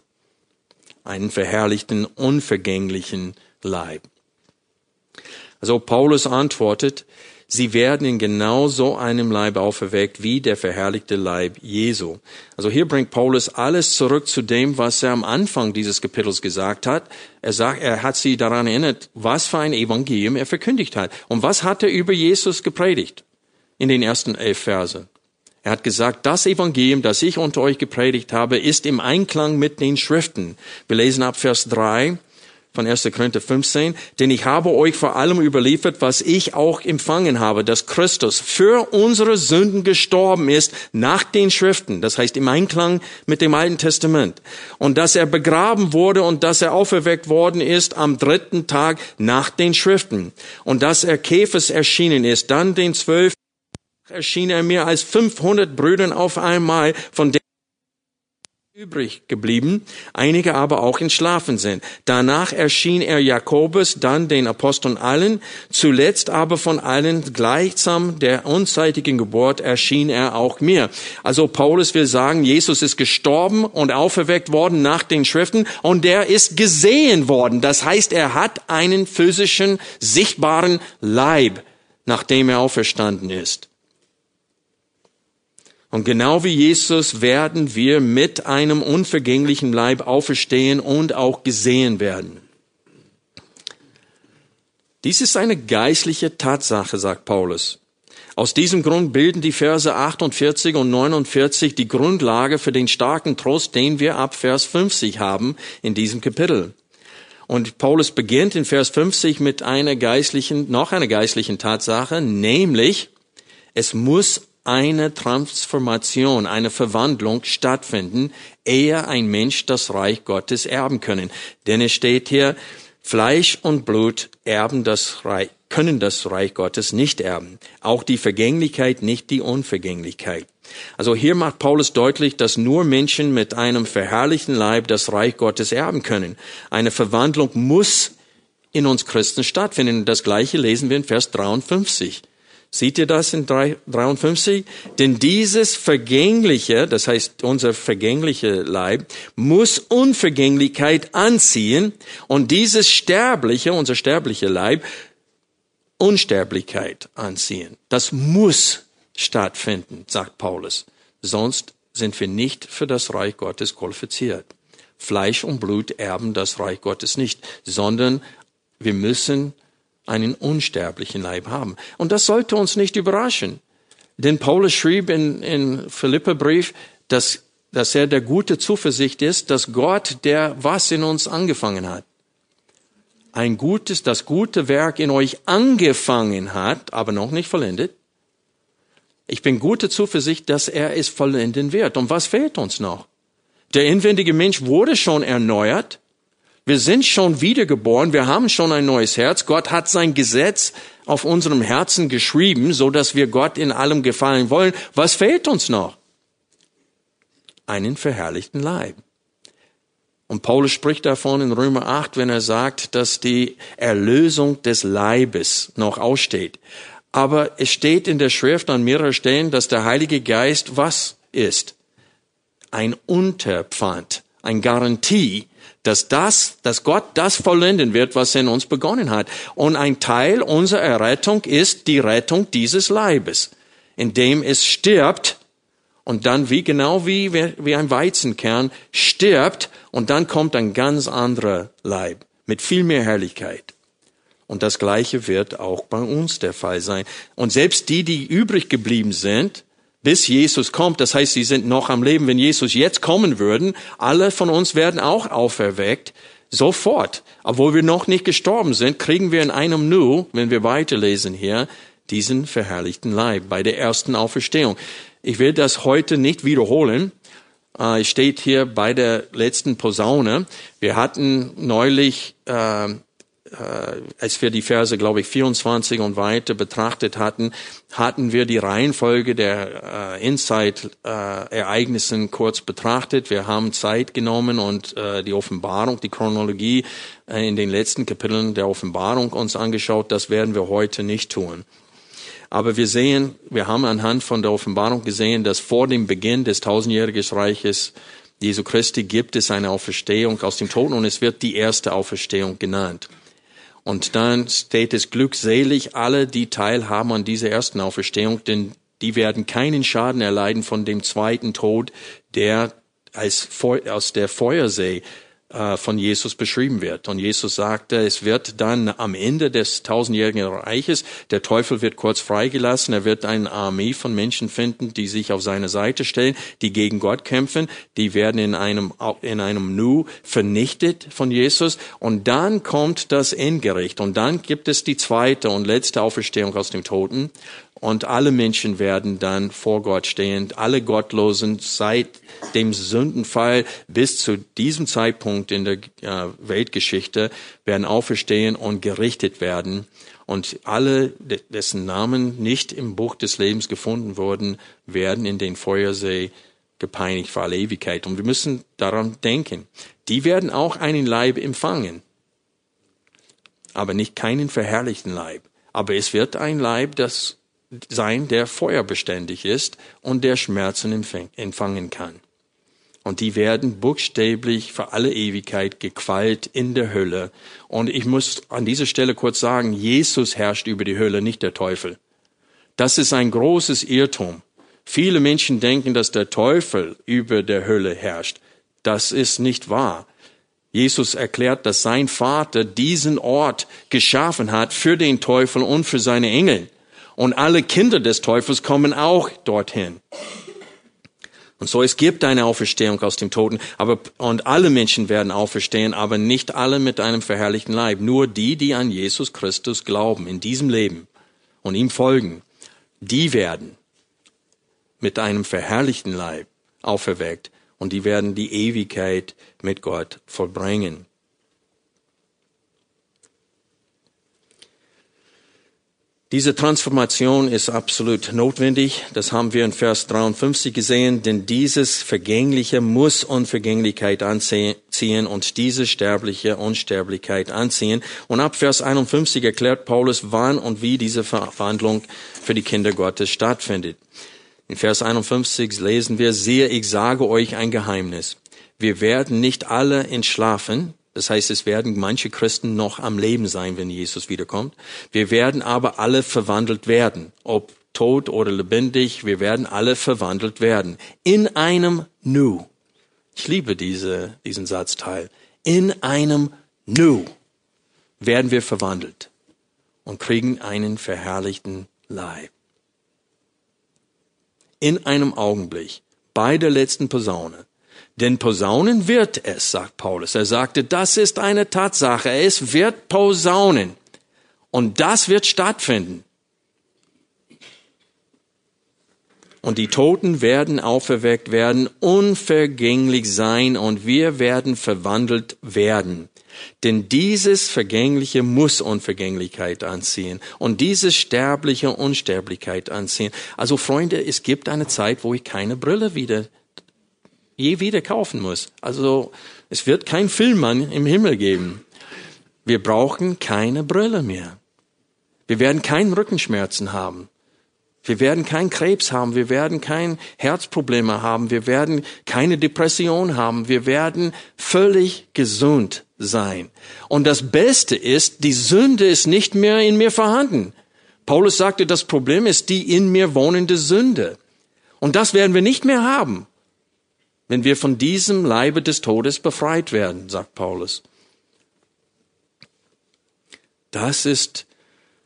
einen verherrlichten, unvergänglichen Leib. Also Paulus antwortet, sie werden in genau so einem Leib auferweckt wie der verherrlichte Leib Jesu. Also hier bringt Paulus alles zurück zu dem, was er am Anfang dieses Kapitels gesagt hat. Er sagt, er hat sie daran erinnert, was für ein Evangelium er verkündigt hat. Und was hat er über Jesus gepredigt? In den ersten elf Versen. Er hat gesagt, das Evangelium, das ich unter euch gepredigt habe, ist im Einklang mit den Schriften. Wir lesen ab Vers 3 von 1. Korinther 15, denn ich habe euch vor allem überliefert, was ich auch empfangen habe, dass Christus für unsere Sünden gestorben ist nach den Schriften, das heißt im Einklang mit dem Alten Testament, und dass er begraben wurde und dass er auferweckt worden ist am dritten Tag nach den Schriften, und dass er Käfers erschienen ist, dann den zwölf erschien er mir als 500 Brüdern auf einmal, von denen übrig geblieben, einige aber auch entschlafen sind. Danach erschien er Jakobus, dann den Aposteln allen, zuletzt aber von allen gleichsam der unzeitigen Geburt erschien er auch mir. Also Paulus will sagen, Jesus ist gestorben und auferweckt worden nach den Schriften und der ist gesehen worden. Das heißt, er hat einen physischen, sichtbaren Leib, nachdem er auferstanden ist. Und genau wie Jesus werden wir mit einem unvergänglichen Leib auferstehen und auch gesehen werden. Dies ist eine geistliche Tatsache, sagt Paulus. Aus diesem Grund bilden die Verse 48 und 49 die Grundlage für den starken Trost, den wir ab Vers 50 haben in diesem Kapitel. Und Paulus beginnt in Vers 50 mit einer geistlichen, noch einer geistlichen Tatsache, nämlich, es muss eine Transformation, eine Verwandlung stattfinden, ehe ein Mensch das Reich Gottes erben können. Denn es steht hier, Fleisch und Blut erben das Reich, können das Reich Gottes nicht erben. Auch die Vergänglichkeit, nicht die Unvergänglichkeit. Also hier macht Paulus deutlich, dass nur Menschen mit einem verherrlichten Leib das Reich Gottes erben können. Eine Verwandlung muss in uns Christen stattfinden. Das gleiche lesen wir in Vers 53. Seht ihr das in 53? Denn dieses Vergängliche, das heißt unser vergängliche Leib, muss Unvergänglichkeit anziehen und dieses Sterbliche, unser sterbliche Leib, Unsterblichkeit anziehen. Das muss stattfinden, sagt Paulus. Sonst sind wir nicht für das Reich Gottes qualifiziert. Fleisch und Blut erben das Reich Gottes nicht, sondern wir müssen einen unsterblichen Leib haben. Und das sollte uns nicht überraschen. Denn Paulus schrieb in, in Philipperbrief, dass, dass er der gute Zuversicht ist, dass Gott, der was in uns angefangen hat, ein gutes, das gute Werk in euch angefangen hat, aber noch nicht vollendet. Ich bin gute Zuversicht, dass er es vollenden wird. Und was fehlt uns noch? Der inwendige Mensch wurde schon erneuert. Wir sind schon wiedergeboren. Wir haben schon ein neues Herz. Gott hat sein Gesetz auf unserem Herzen geschrieben, so dass wir Gott in allem gefallen wollen. Was fehlt uns noch? Einen verherrlichten Leib. Und Paulus spricht davon in Römer 8, wenn er sagt, dass die Erlösung des Leibes noch aussteht. Aber es steht in der Schrift an mehreren Stellen, dass der Heilige Geist was ist? Ein Unterpfand, ein Garantie, dass das, dass Gott das vollenden wird, was er in uns begonnen hat. Und ein Teil unserer Errettung ist die Rettung dieses Leibes, indem es stirbt und dann wie genau wie, wie ein Weizenkern stirbt und dann kommt ein ganz anderer Leib mit viel mehr Herrlichkeit. Und das Gleiche wird auch bei uns der Fall sein. Und selbst die, die übrig geblieben sind, bis Jesus kommt, das heißt, sie sind noch am Leben, wenn Jesus jetzt kommen würden, alle von uns werden auch auferweckt, sofort. Obwohl wir noch nicht gestorben sind, kriegen wir in einem Nu, wenn wir weiterlesen hier, diesen verherrlichten Leib bei der ersten Auferstehung. Ich will das heute nicht wiederholen. Äh, steht hier bei der letzten Posaune. Wir hatten neulich, äh, als wir die Verse, glaube ich, 24 und weiter betrachtet hatten, hatten wir die Reihenfolge der äh, Inside-Ereignissen äh, kurz betrachtet. Wir haben Zeit genommen und äh, die Offenbarung, die Chronologie äh, in den letzten Kapiteln der Offenbarung uns angeschaut. Das werden wir heute nicht tun. Aber wir sehen, wir haben anhand von der Offenbarung gesehen, dass vor dem Beginn des tausendjährigen Reiches Jesu Christi gibt es eine Auferstehung aus dem Toten und es wird die erste Auferstehung genannt. Und dann steht es glückselig alle, die teilhaben an dieser ersten Auferstehung, denn die werden keinen Schaden erleiden von dem zweiten Tod, der als aus der Feuersee von Jesus beschrieben wird. Und Jesus sagte, es wird dann am Ende des tausendjährigen Reiches, der Teufel wird kurz freigelassen, er wird eine Armee von Menschen finden, die sich auf seine Seite stellen, die gegen Gott kämpfen, die werden in einem, in einem Nu vernichtet von Jesus. Und dann kommt das Endgericht. Und dann gibt es die zweite und letzte Auferstehung aus dem Toten. Und alle Menschen werden dann vor Gott stehen, alle Gottlosen seit dem Sündenfall bis zu diesem Zeitpunkt in der äh, Weltgeschichte werden auferstehen und gerichtet werden. Und alle, dessen Namen nicht im Buch des Lebens gefunden wurden, werden in den Feuersee gepeinigt für alle Ewigkeit. Und wir müssen daran denken. Die werden auch einen Leib empfangen. Aber nicht keinen verherrlichten Leib. Aber es wird ein Leib, das sein, der feuerbeständig ist und der Schmerzen empfangen kann. Und die werden buchstäblich für alle Ewigkeit gequält in der Hölle. Und ich muss an dieser Stelle kurz sagen, Jesus herrscht über die Hölle, nicht der Teufel. Das ist ein großes Irrtum. Viele Menschen denken, dass der Teufel über der Hölle herrscht. Das ist nicht wahr. Jesus erklärt, dass sein Vater diesen Ort geschaffen hat für den Teufel und für seine Engel. Und alle Kinder des Teufels kommen auch dorthin. Und so, es gibt eine Auferstehung aus dem Toten, aber, und alle Menschen werden auferstehen, aber nicht alle mit einem verherrlichten Leib. Nur die, die an Jesus Christus glauben, in diesem Leben und ihm folgen, die werden mit einem verherrlichten Leib auferweckt und die werden die Ewigkeit mit Gott vollbringen. Diese Transformation ist absolut notwendig. Das haben wir in Vers 53 gesehen, denn dieses Vergängliche muss Unvergänglichkeit anziehen und diese Sterbliche Unsterblichkeit anziehen. Und ab Vers 51 erklärt Paulus, wann und wie diese Verwandlung für die Kinder Gottes stattfindet. In Vers 51 lesen wir, siehe, ich sage euch ein Geheimnis. Wir werden nicht alle entschlafen, das heißt, es werden manche Christen noch am Leben sein, wenn Jesus wiederkommt. Wir werden aber alle verwandelt werden, ob tot oder lebendig, wir werden alle verwandelt werden. In einem Nu. Ich liebe diese, diesen Satzteil. In einem Nu werden wir verwandelt und kriegen einen verherrlichten Leib. In einem Augenblick, bei der letzten Posaune. Denn Posaunen wird es, sagt Paulus. Er sagte, das ist eine Tatsache. Es wird Posaunen. Und das wird stattfinden. Und die Toten werden auferweckt werden, unvergänglich sein und wir werden verwandelt werden. Denn dieses Vergängliche muss Unvergänglichkeit anziehen und dieses Sterbliche Unsterblichkeit anziehen. Also Freunde, es gibt eine Zeit, wo ich keine Brille wieder, je wieder kaufen muss. Also es wird kein Filmmann im Himmel geben. Wir brauchen keine Brille mehr. Wir werden keine Rückenschmerzen haben. Wir werden keinen Krebs haben, wir werden kein Herzprobleme haben, wir werden keine Depression haben, wir werden völlig gesund sein. Und das Beste ist, die Sünde ist nicht mehr in mir vorhanden. Paulus sagte, das Problem ist die in mir wohnende Sünde. Und das werden wir nicht mehr haben, wenn wir von diesem Leibe des Todes befreit werden, sagt Paulus. Das ist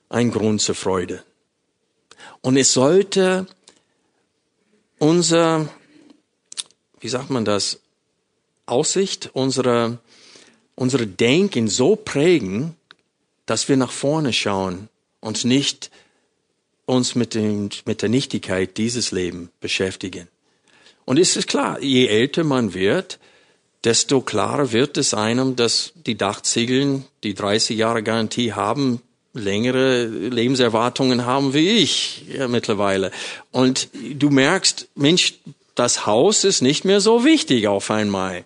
ein Grund zur Freude. Und es sollte unser, wie sagt man das, Aussicht, unsere, unsere Denken so prägen, dass wir nach vorne schauen und nicht uns mit, dem, mit der Nichtigkeit dieses Lebens beschäftigen. Und es ist klar, je älter man wird, desto klarer wird es einem, dass die Dachziegeln, die 30 Jahre Garantie haben, längere Lebenserwartungen haben wie ich ja, mittlerweile. Und du merkst, Mensch, das Haus ist nicht mehr so wichtig auf einmal.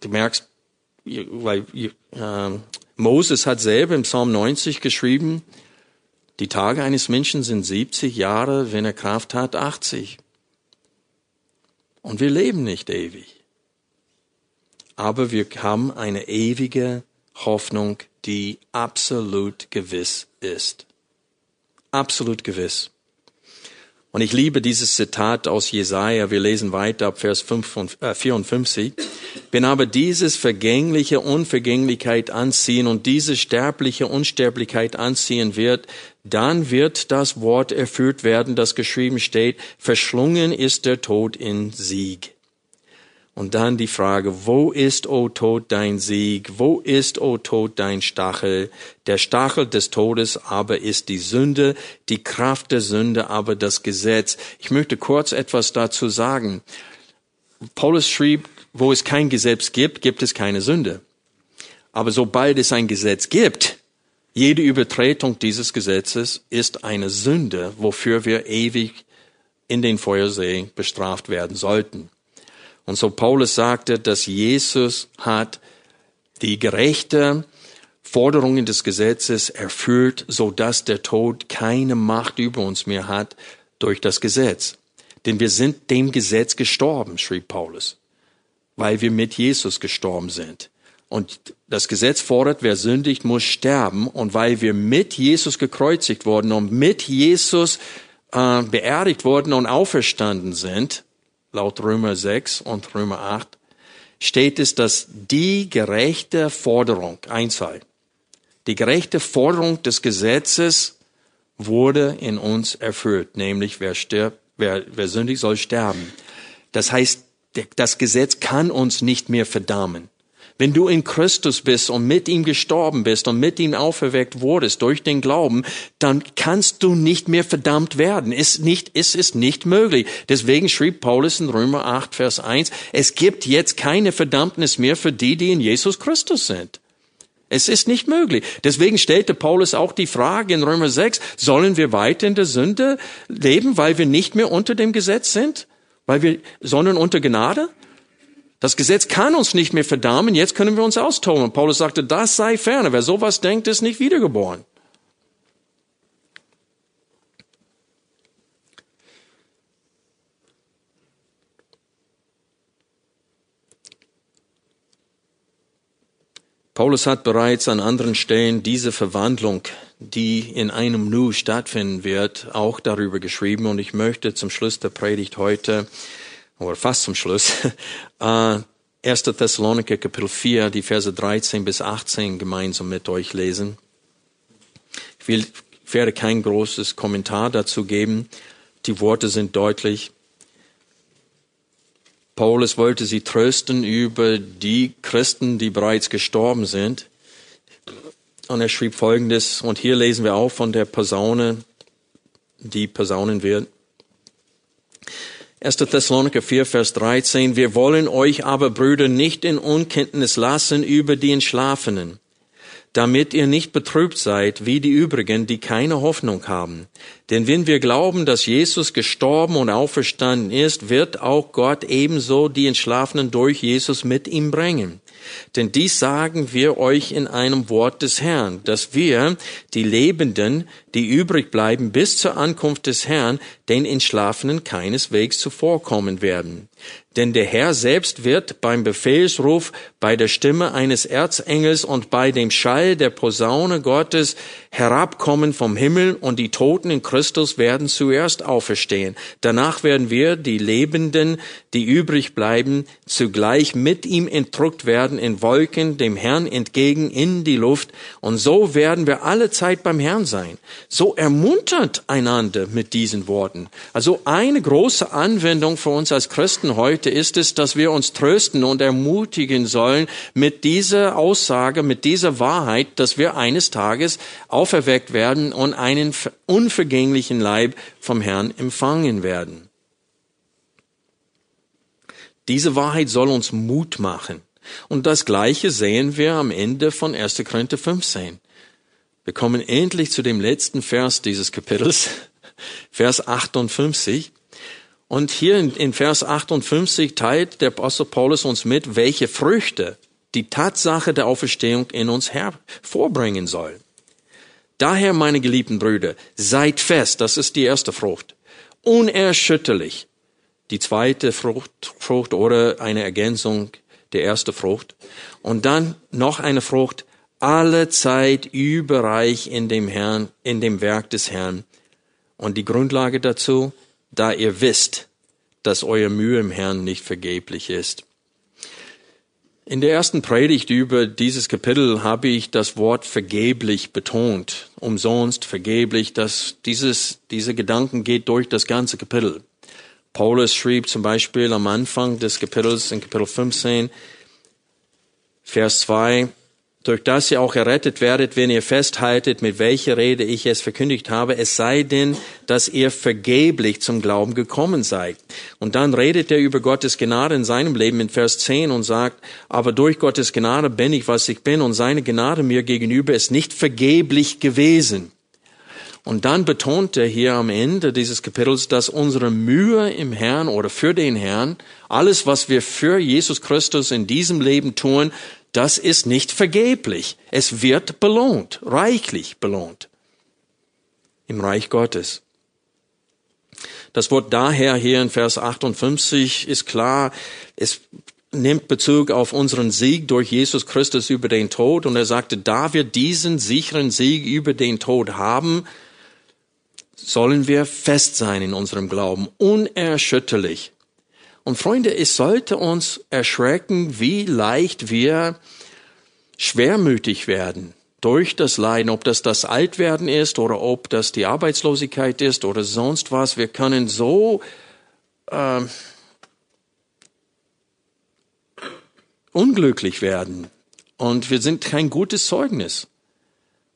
Du merkst, weil äh, Moses hat selber im Psalm 90 geschrieben, die Tage eines Menschen sind 70 Jahre, wenn er Kraft hat, 80. Und wir leben nicht ewig. Aber wir haben eine ewige Hoffnung die absolut gewiss ist. Absolut gewiss. Und ich liebe dieses Zitat aus Jesaja. Wir lesen weiter ab Vers 54. Äh, Wenn aber dieses vergängliche Unvergänglichkeit anziehen und diese sterbliche Unsterblichkeit anziehen wird, dann wird das Wort erfüllt werden, das geschrieben steht, verschlungen ist der Tod in Sieg. Und dann die Frage, wo ist, o oh Tod, dein Sieg? Wo ist, o oh Tod, dein Stachel? Der Stachel des Todes aber ist die Sünde, die Kraft der Sünde aber das Gesetz. Ich möchte kurz etwas dazu sagen. Paulus schrieb, wo es kein Gesetz gibt, gibt es keine Sünde. Aber sobald es ein Gesetz gibt, jede Übertretung dieses Gesetzes ist eine Sünde, wofür wir ewig in den Feuersee bestraft werden sollten. Und so Paulus sagte, dass Jesus hat die gerechte Forderungen des Gesetzes erfüllt, so dass der Tod keine Macht über uns mehr hat durch das Gesetz. Denn wir sind dem Gesetz gestorben, schrieb Paulus, weil wir mit Jesus gestorben sind. Und das Gesetz fordert, wer sündigt, muss sterben. Und weil wir mit Jesus gekreuzigt wurden und mit Jesus äh, beerdigt wurden und auferstanden sind, laut Römer 6 und Römer 8, steht es, dass die gerechte Forderung, Einzahl, die gerechte Forderung des Gesetzes wurde in uns erfüllt, nämlich wer stirbt, wer, wer sündig soll sterben. Das heißt, das Gesetz kann uns nicht mehr verdammen. Wenn du in Christus bist und mit ihm gestorben bist und mit ihm auferweckt wurdest durch den Glauben, dann kannst du nicht mehr verdammt werden. Es, nicht, es ist nicht möglich. Deswegen schrieb Paulus in Römer 8, Vers 1, es gibt jetzt keine Verdammnis mehr für die, die in Jesus Christus sind. Es ist nicht möglich. Deswegen stellte Paulus auch die Frage in Römer 6, sollen wir weiter in der Sünde leben, weil wir nicht mehr unter dem Gesetz sind? Weil wir, sondern unter Gnade? Das Gesetz kann uns nicht mehr verdammen, jetzt können wir uns austoben. Paulus sagte, das sei ferne. Wer sowas denkt, ist nicht wiedergeboren. Paulus hat bereits an anderen Stellen diese Verwandlung, die in einem Nu stattfinden wird, auch darüber geschrieben. Und ich möchte zum Schluss der Predigt heute, oder fast zum Schluss, 1. Thessaloniker Kapitel 4, die Verse 13 bis 18 gemeinsam mit euch lesen. Ich, will, ich werde kein großes Kommentar dazu geben. Die Worte sind deutlich. Paulus wollte sie trösten über die Christen, die bereits gestorben sind. Und er schrieb Folgendes, und hier lesen wir auch von der Posaune, die Posaunen wird. 1. Thessaloniker 4, Vers 13. Wir wollen euch aber, Brüder, nicht in Unkenntnis lassen über die Entschlafenen, damit ihr nicht betrübt seid wie die übrigen, die keine Hoffnung haben. Denn wenn wir glauben, dass Jesus gestorben und auferstanden ist, wird auch Gott ebenso die Entschlafenen durch Jesus mit ihm bringen. Denn dies sagen wir euch in einem Wort des Herrn, dass wir, die Lebenden, die übrig bleiben bis zur Ankunft des Herrn, den Entschlafenen keineswegs zuvorkommen werden. Denn der Herr selbst wird beim Befehlsruf, bei der Stimme eines Erzengels und bei dem Schall der Posaune Gottes herabkommen vom Himmel und die Toten in Christus werden zuerst auferstehen. Danach werden wir, die Lebenden, die übrig bleiben, zugleich mit ihm entdruckt werden in Wolken dem Herrn entgegen in die Luft und so werden wir alle Zeit beim Herrn sein. So ermuntert einander mit diesen Worten. Also eine große Anwendung für uns als Christen heute ist es, dass wir uns trösten und ermutigen sollen mit dieser Aussage, mit dieser Wahrheit, dass wir eines Tages auferweckt werden und einen unvergänglichen Leib vom Herrn empfangen werden. Diese Wahrheit soll uns Mut machen. Und das Gleiche sehen wir am Ende von 1. Korinther 15. Wir kommen endlich zu dem letzten Vers dieses Kapitels, Vers 58. Und hier in, in Vers 58 teilt der Apostel Paulus uns mit, welche Früchte die Tatsache der Auferstehung in uns hervorbringen soll. Daher, meine geliebten Brüder, seid fest, das ist die erste Frucht, unerschütterlich. Die zweite Frucht, Frucht oder eine Ergänzung der erste Frucht. Und dann noch eine Frucht, alle Zeit überreich in dem Herrn, in dem Werk des Herrn. Und die Grundlage dazu, da ihr wisst, dass euer Mühe im Herrn nicht vergeblich ist. In der ersten Predigt über dieses Kapitel habe ich das Wort vergeblich betont. Umsonst, vergeblich, dass dieses, diese Gedanken geht durch das ganze Kapitel. Paulus schrieb zum Beispiel am Anfang des Kapitels in Kapitel 15, Vers 2, durch das ihr auch errettet werdet, wenn ihr festhaltet, mit welcher Rede ich es verkündigt habe, es sei denn, dass ihr vergeblich zum Glauben gekommen seid. Und dann redet er über Gottes Gnade in seinem Leben in Vers 10 und sagt, aber durch Gottes Gnade bin ich, was ich bin, und seine Gnade mir gegenüber ist nicht vergeblich gewesen. Und dann betont er hier am Ende dieses Kapitels, dass unsere Mühe im Herrn oder für den Herrn, alles, was wir für Jesus Christus in diesem Leben tun, das ist nicht vergeblich. Es wird belohnt, reichlich belohnt im Reich Gottes. Das Wort daher hier in Vers 58 ist klar, es nimmt Bezug auf unseren Sieg durch Jesus Christus über den Tod und er sagte, da wir diesen sicheren Sieg über den Tod haben, sollen wir fest sein in unserem Glauben, unerschütterlich. Und Freunde, es sollte uns erschrecken, wie leicht wir schwermütig werden durch das Leiden, ob das das Altwerden ist oder ob das die Arbeitslosigkeit ist oder sonst was. Wir können so äh, unglücklich werden und wir sind kein gutes Zeugnis.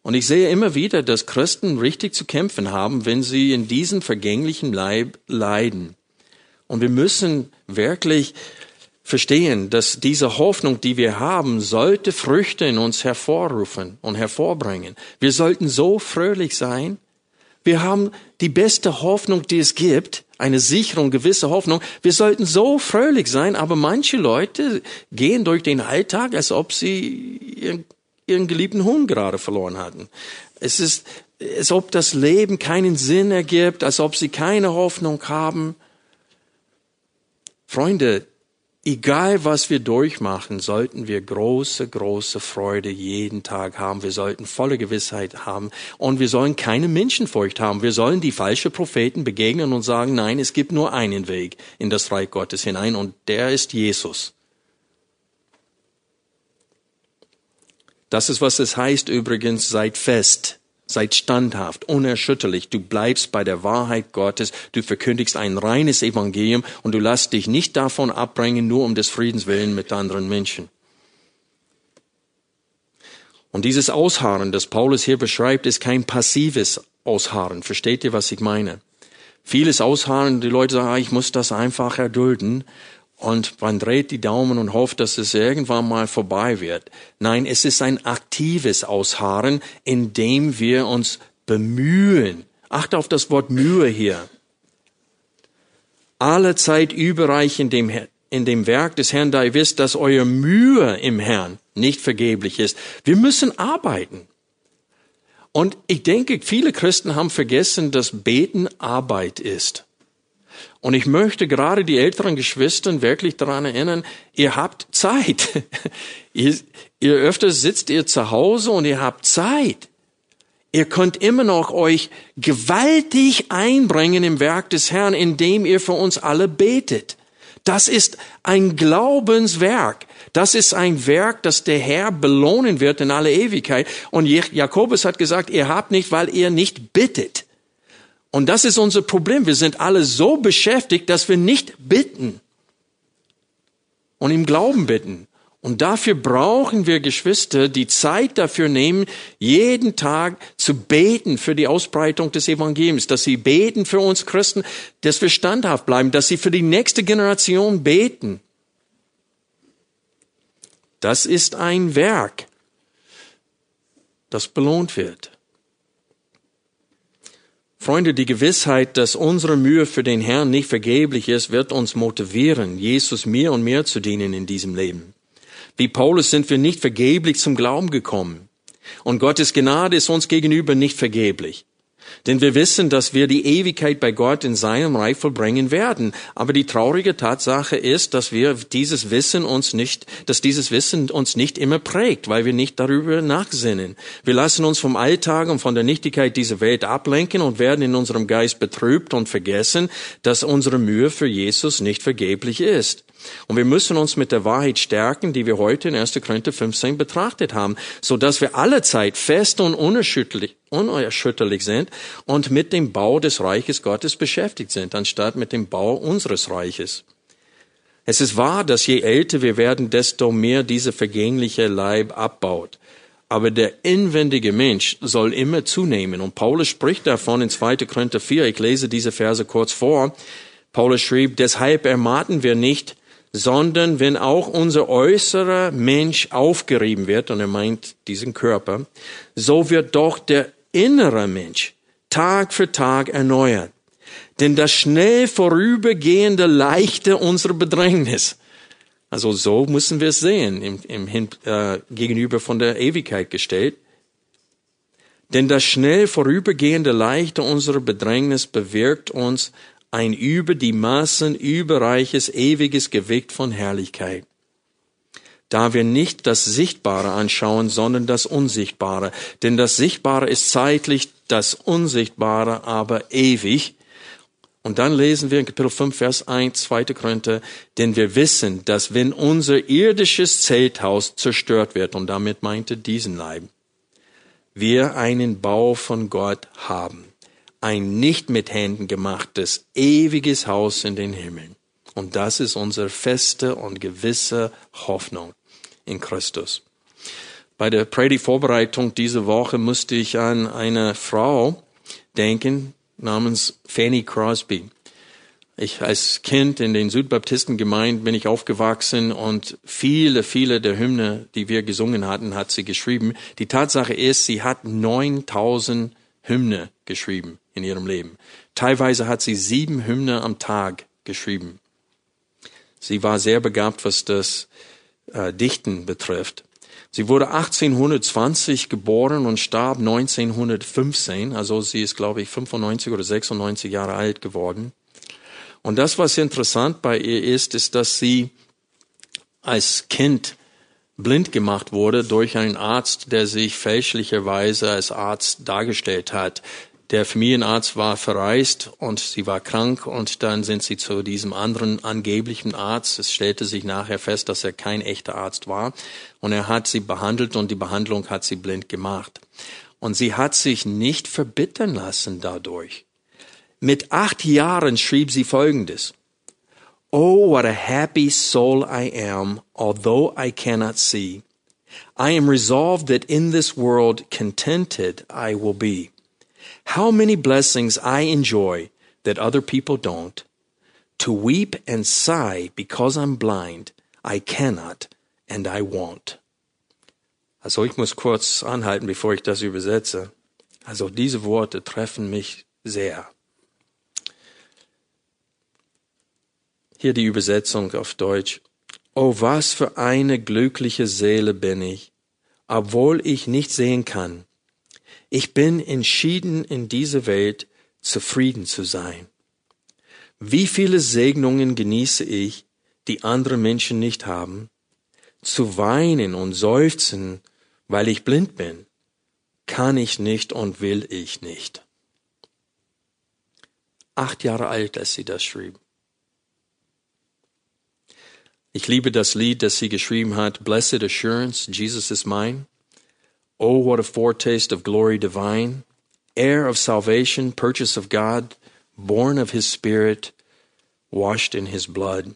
Und ich sehe immer wieder, dass Christen richtig zu kämpfen haben, wenn sie in diesem vergänglichen Leib leiden. Und wir müssen wirklich verstehen, dass diese Hoffnung, die wir haben, sollte Früchte in uns hervorrufen und hervorbringen. Wir sollten so fröhlich sein. Wir haben die beste Hoffnung, die es gibt, eine sichere und gewisse Hoffnung. Wir sollten so fröhlich sein, aber manche Leute gehen durch den Alltag, als ob sie ihren, ihren geliebten Hund gerade verloren hatten. Es ist, als ob das Leben keinen Sinn ergibt, als ob sie keine Hoffnung haben. Freunde, egal was wir durchmachen, sollten wir große, große Freude jeden Tag haben. Wir sollten volle Gewissheit haben und wir sollen keine Menschenfurcht haben. Wir sollen die falschen Propheten begegnen und sagen, nein, es gibt nur einen Weg in das Reich Gottes hinein und der ist Jesus. Das ist, was es heißt übrigens, seid fest. Seid standhaft, unerschütterlich. Du bleibst bei der Wahrheit Gottes. Du verkündigst ein reines Evangelium und du lässt dich nicht davon abbringen, nur um des Friedens willen mit anderen Menschen. Und dieses Ausharren, das Paulus hier beschreibt, ist kein passives Ausharren. Versteht ihr, was ich meine? Vieles Ausharren, die Leute sagen, ah, ich muss das einfach erdulden und man dreht die Daumen und hofft, dass es irgendwann mal vorbei wird. Nein, es ist ein aktives Ausharren, in dem wir uns bemühen. Achte auf das Wort Mühe hier. Alle Zeit überreich in dem, in dem Werk des Herrn, da ihr wisst, dass eure Mühe im Herrn nicht vergeblich ist. Wir müssen arbeiten. Und ich denke, viele Christen haben vergessen, dass Beten Arbeit ist. Und ich möchte gerade die älteren Geschwister wirklich daran erinnern, ihr habt Zeit. ihr, ihr öfters sitzt ihr zu Hause und ihr habt Zeit. Ihr könnt immer noch euch gewaltig einbringen im Werk des Herrn, indem ihr für uns alle betet. Das ist ein Glaubenswerk. Das ist ein Werk, das der Herr belohnen wird in alle Ewigkeit. Und Jakobus hat gesagt, ihr habt nicht, weil ihr nicht bittet. Und das ist unser Problem. Wir sind alle so beschäftigt, dass wir nicht bitten und im Glauben bitten. Und dafür brauchen wir Geschwister, die Zeit dafür nehmen, jeden Tag zu beten für die Ausbreitung des Evangeliums, dass sie beten für uns Christen, dass wir standhaft bleiben, dass sie für die nächste Generation beten. Das ist ein Werk, das belohnt wird. Freunde, die Gewissheit, dass unsere Mühe für den Herrn nicht vergeblich ist, wird uns motivieren, Jesus mir und mir zu dienen in diesem Leben. Wie Paulus sind wir nicht vergeblich zum Glauben gekommen. Und Gottes Gnade ist uns gegenüber nicht vergeblich. Denn wir wissen, dass wir die Ewigkeit bei Gott in seinem Reich vollbringen werden. Aber die traurige Tatsache ist, dass wir dieses Wissen uns nicht, dass dieses Wissen uns nicht immer prägt, weil wir nicht darüber nachsinnen. Wir lassen uns vom Alltag und von der Nichtigkeit dieser Welt ablenken und werden in unserem Geist betrübt und vergessen, dass unsere Mühe für Jesus nicht vergeblich ist. Und wir müssen uns mit der Wahrheit stärken, die wir heute in 1. Korinther 15 betrachtet haben, so dass wir alle Zeit fest und unerschütterlich, unerschütterlich sind und mit dem Bau des Reiches Gottes beschäftigt sind, anstatt mit dem Bau unseres Reiches. Es ist wahr, dass je älter wir werden, desto mehr dieser vergängliche Leib abbaut. Aber der inwendige Mensch soll immer zunehmen. Und Paulus spricht davon in 2. Korinther 4. Ich lese diese Verse kurz vor. Paulus schrieb, deshalb ermaten wir nicht, sondern wenn auch unser äußerer Mensch aufgerieben wird, und er meint diesen Körper, so wird doch der innere Mensch Tag für Tag erneuert. Denn das schnell vorübergehende leichte unsere Bedrängnis. Also so müssen wir es sehen, im, im Hin, äh, gegenüber von der Ewigkeit gestellt. Denn das schnell vorübergehende leichte unsere Bedrängnis bewirkt uns ein über die Maßen überreiches, ewiges Gewicht von Herrlichkeit. Da wir nicht das Sichtbare anschauen, sondern das Unsichtbare. Denn das Sichtbare ist zeitlich, das Unsichtbare aber ewig. Und dann lesen wir in Kapitel 5, Vers 1, 2. Korinther, denn wir wissen, dass wenn unser irdisches Zelthaus zerstört wird, und damit meinte diesen Leib, wir einen Bau von Gott haben ein nicht mit Händen gemachtes, ewiges Haus in den Himmeln. Und das ist unsere feste und gewisse Hoffnung in Christus. Bei der Predigt-Vorbereitung diese Woche musste ich an eine Frau denken namens Fanny Crosby. Ich als Kind in den Südbaptistengemeinden bin ich aufgewachsen und viele, viele der Hymne, die wir gesungen hatten, hat sie geschrieben. Die Tatsache ist, sie hat 9000 Hymne geschrieben in ihrem Leben. Teilweise hat sie sieben Hymne am Tag geschrieben. Sie war sehr begabt, was das äh, Dichten betrifft. Sie wurde 1820 geboren und starb 1915, also sie ist, glaube ich, 95 oder 96 Jahre alt geworden. Und das, was interessant bei ihr ist, ist, dass sie als Kind blind gemacht wurde durch einen Arzt, der sich fälschlicherweise als Arzt dargestellt hat. Der Familienarzt war verreist und sie war krank und dann sind sie zu diesem anderen angeblichen Arzt. Es stellte sich nachher fest, dass er kein echter Arzt war und er hat sie behandelt und die Behandlung hat sie blind gemacht. Und sie hat sich nicht verbittern lassen dadurch. Mit acht Jahren schrieb sie Folgendes. Oh, what a happy soul I am, although I cannot see. I am resolved that in this world contented I will be. How many blessings I enjoy that other people don't. To weep and sigh because I'm blind, I cannot and I won't. Also ich muss kurz anhalten, bevor ich das übersetze. Also diese Worte treffen mich sehr. Hier die Übersetzung auf Deutsch. Oh, was für eine glückliche Seele bin ich, obwohl ich nicht sehen kann. Ich bin entschieden in dieser Welt zufrieden zu sein. Wie viele Segnungen genieße ich, die andere Menschen nicht haben? Zu weinen und seufzen, weil ich blind bin, kann ich nicht und will ich nicht. Acht Jahre alt, als sie das schrieb. Ich liebe das Lied, das sie geschrieben hat, Blessed Assurance, Jesus is mine. Oh, what a foretaste of glory divine. Heir of salvation, purchase of God, born of his Spirit, washed in his blood.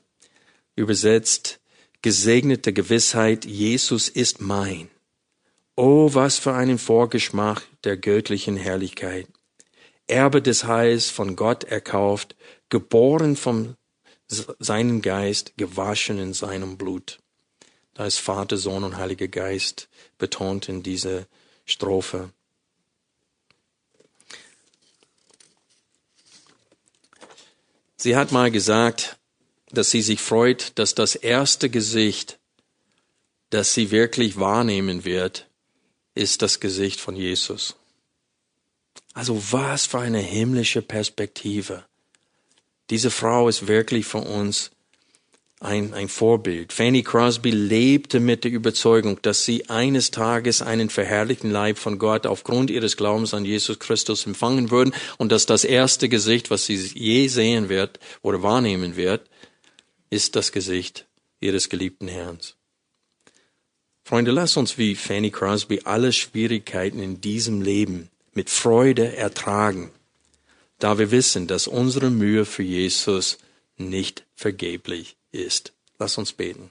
Übersetzt, gesegnete Gewissheit, Jesus ist mein. Oh, was für einen Vorgeschmack der göttlichen Herrlichkeit. Erbe des Heils von Gott erkauft, geboren vom seinen Geist gewaschen in seinem Blut. Da ist Vater, Sohn und Heiliger Geist betont in dieser Strophe. Sie hat mal gesagt, dass sie sich freut, dass das erste Gesicht, das sie wirklich wahrnehmen wird, ist das Gesicht von Jesus. Also was für eine himmlische Perspektive. Diese Frau ist wirklich für uns ein, ein Vorbild. Fanny Crosby lebte mit der Überzeugung, dass sie eines Tages einen verherrlichten Leib von Gott aufgrund ihres Glaubens an Jesus Christus empfangen würden und dass das erste Gesicht, was sie je sehen wird oder wahrnehmen wird, ist das Gesicht ihres geliebten Herrn. Freunde, lass uns wie Fanny Crosby alle Schwierigkeiten in diesem Leben mit Freude ertragen da wir wissen, dass unsere Mühe für Jesus nicht vergeblich ist. Lass uns beten.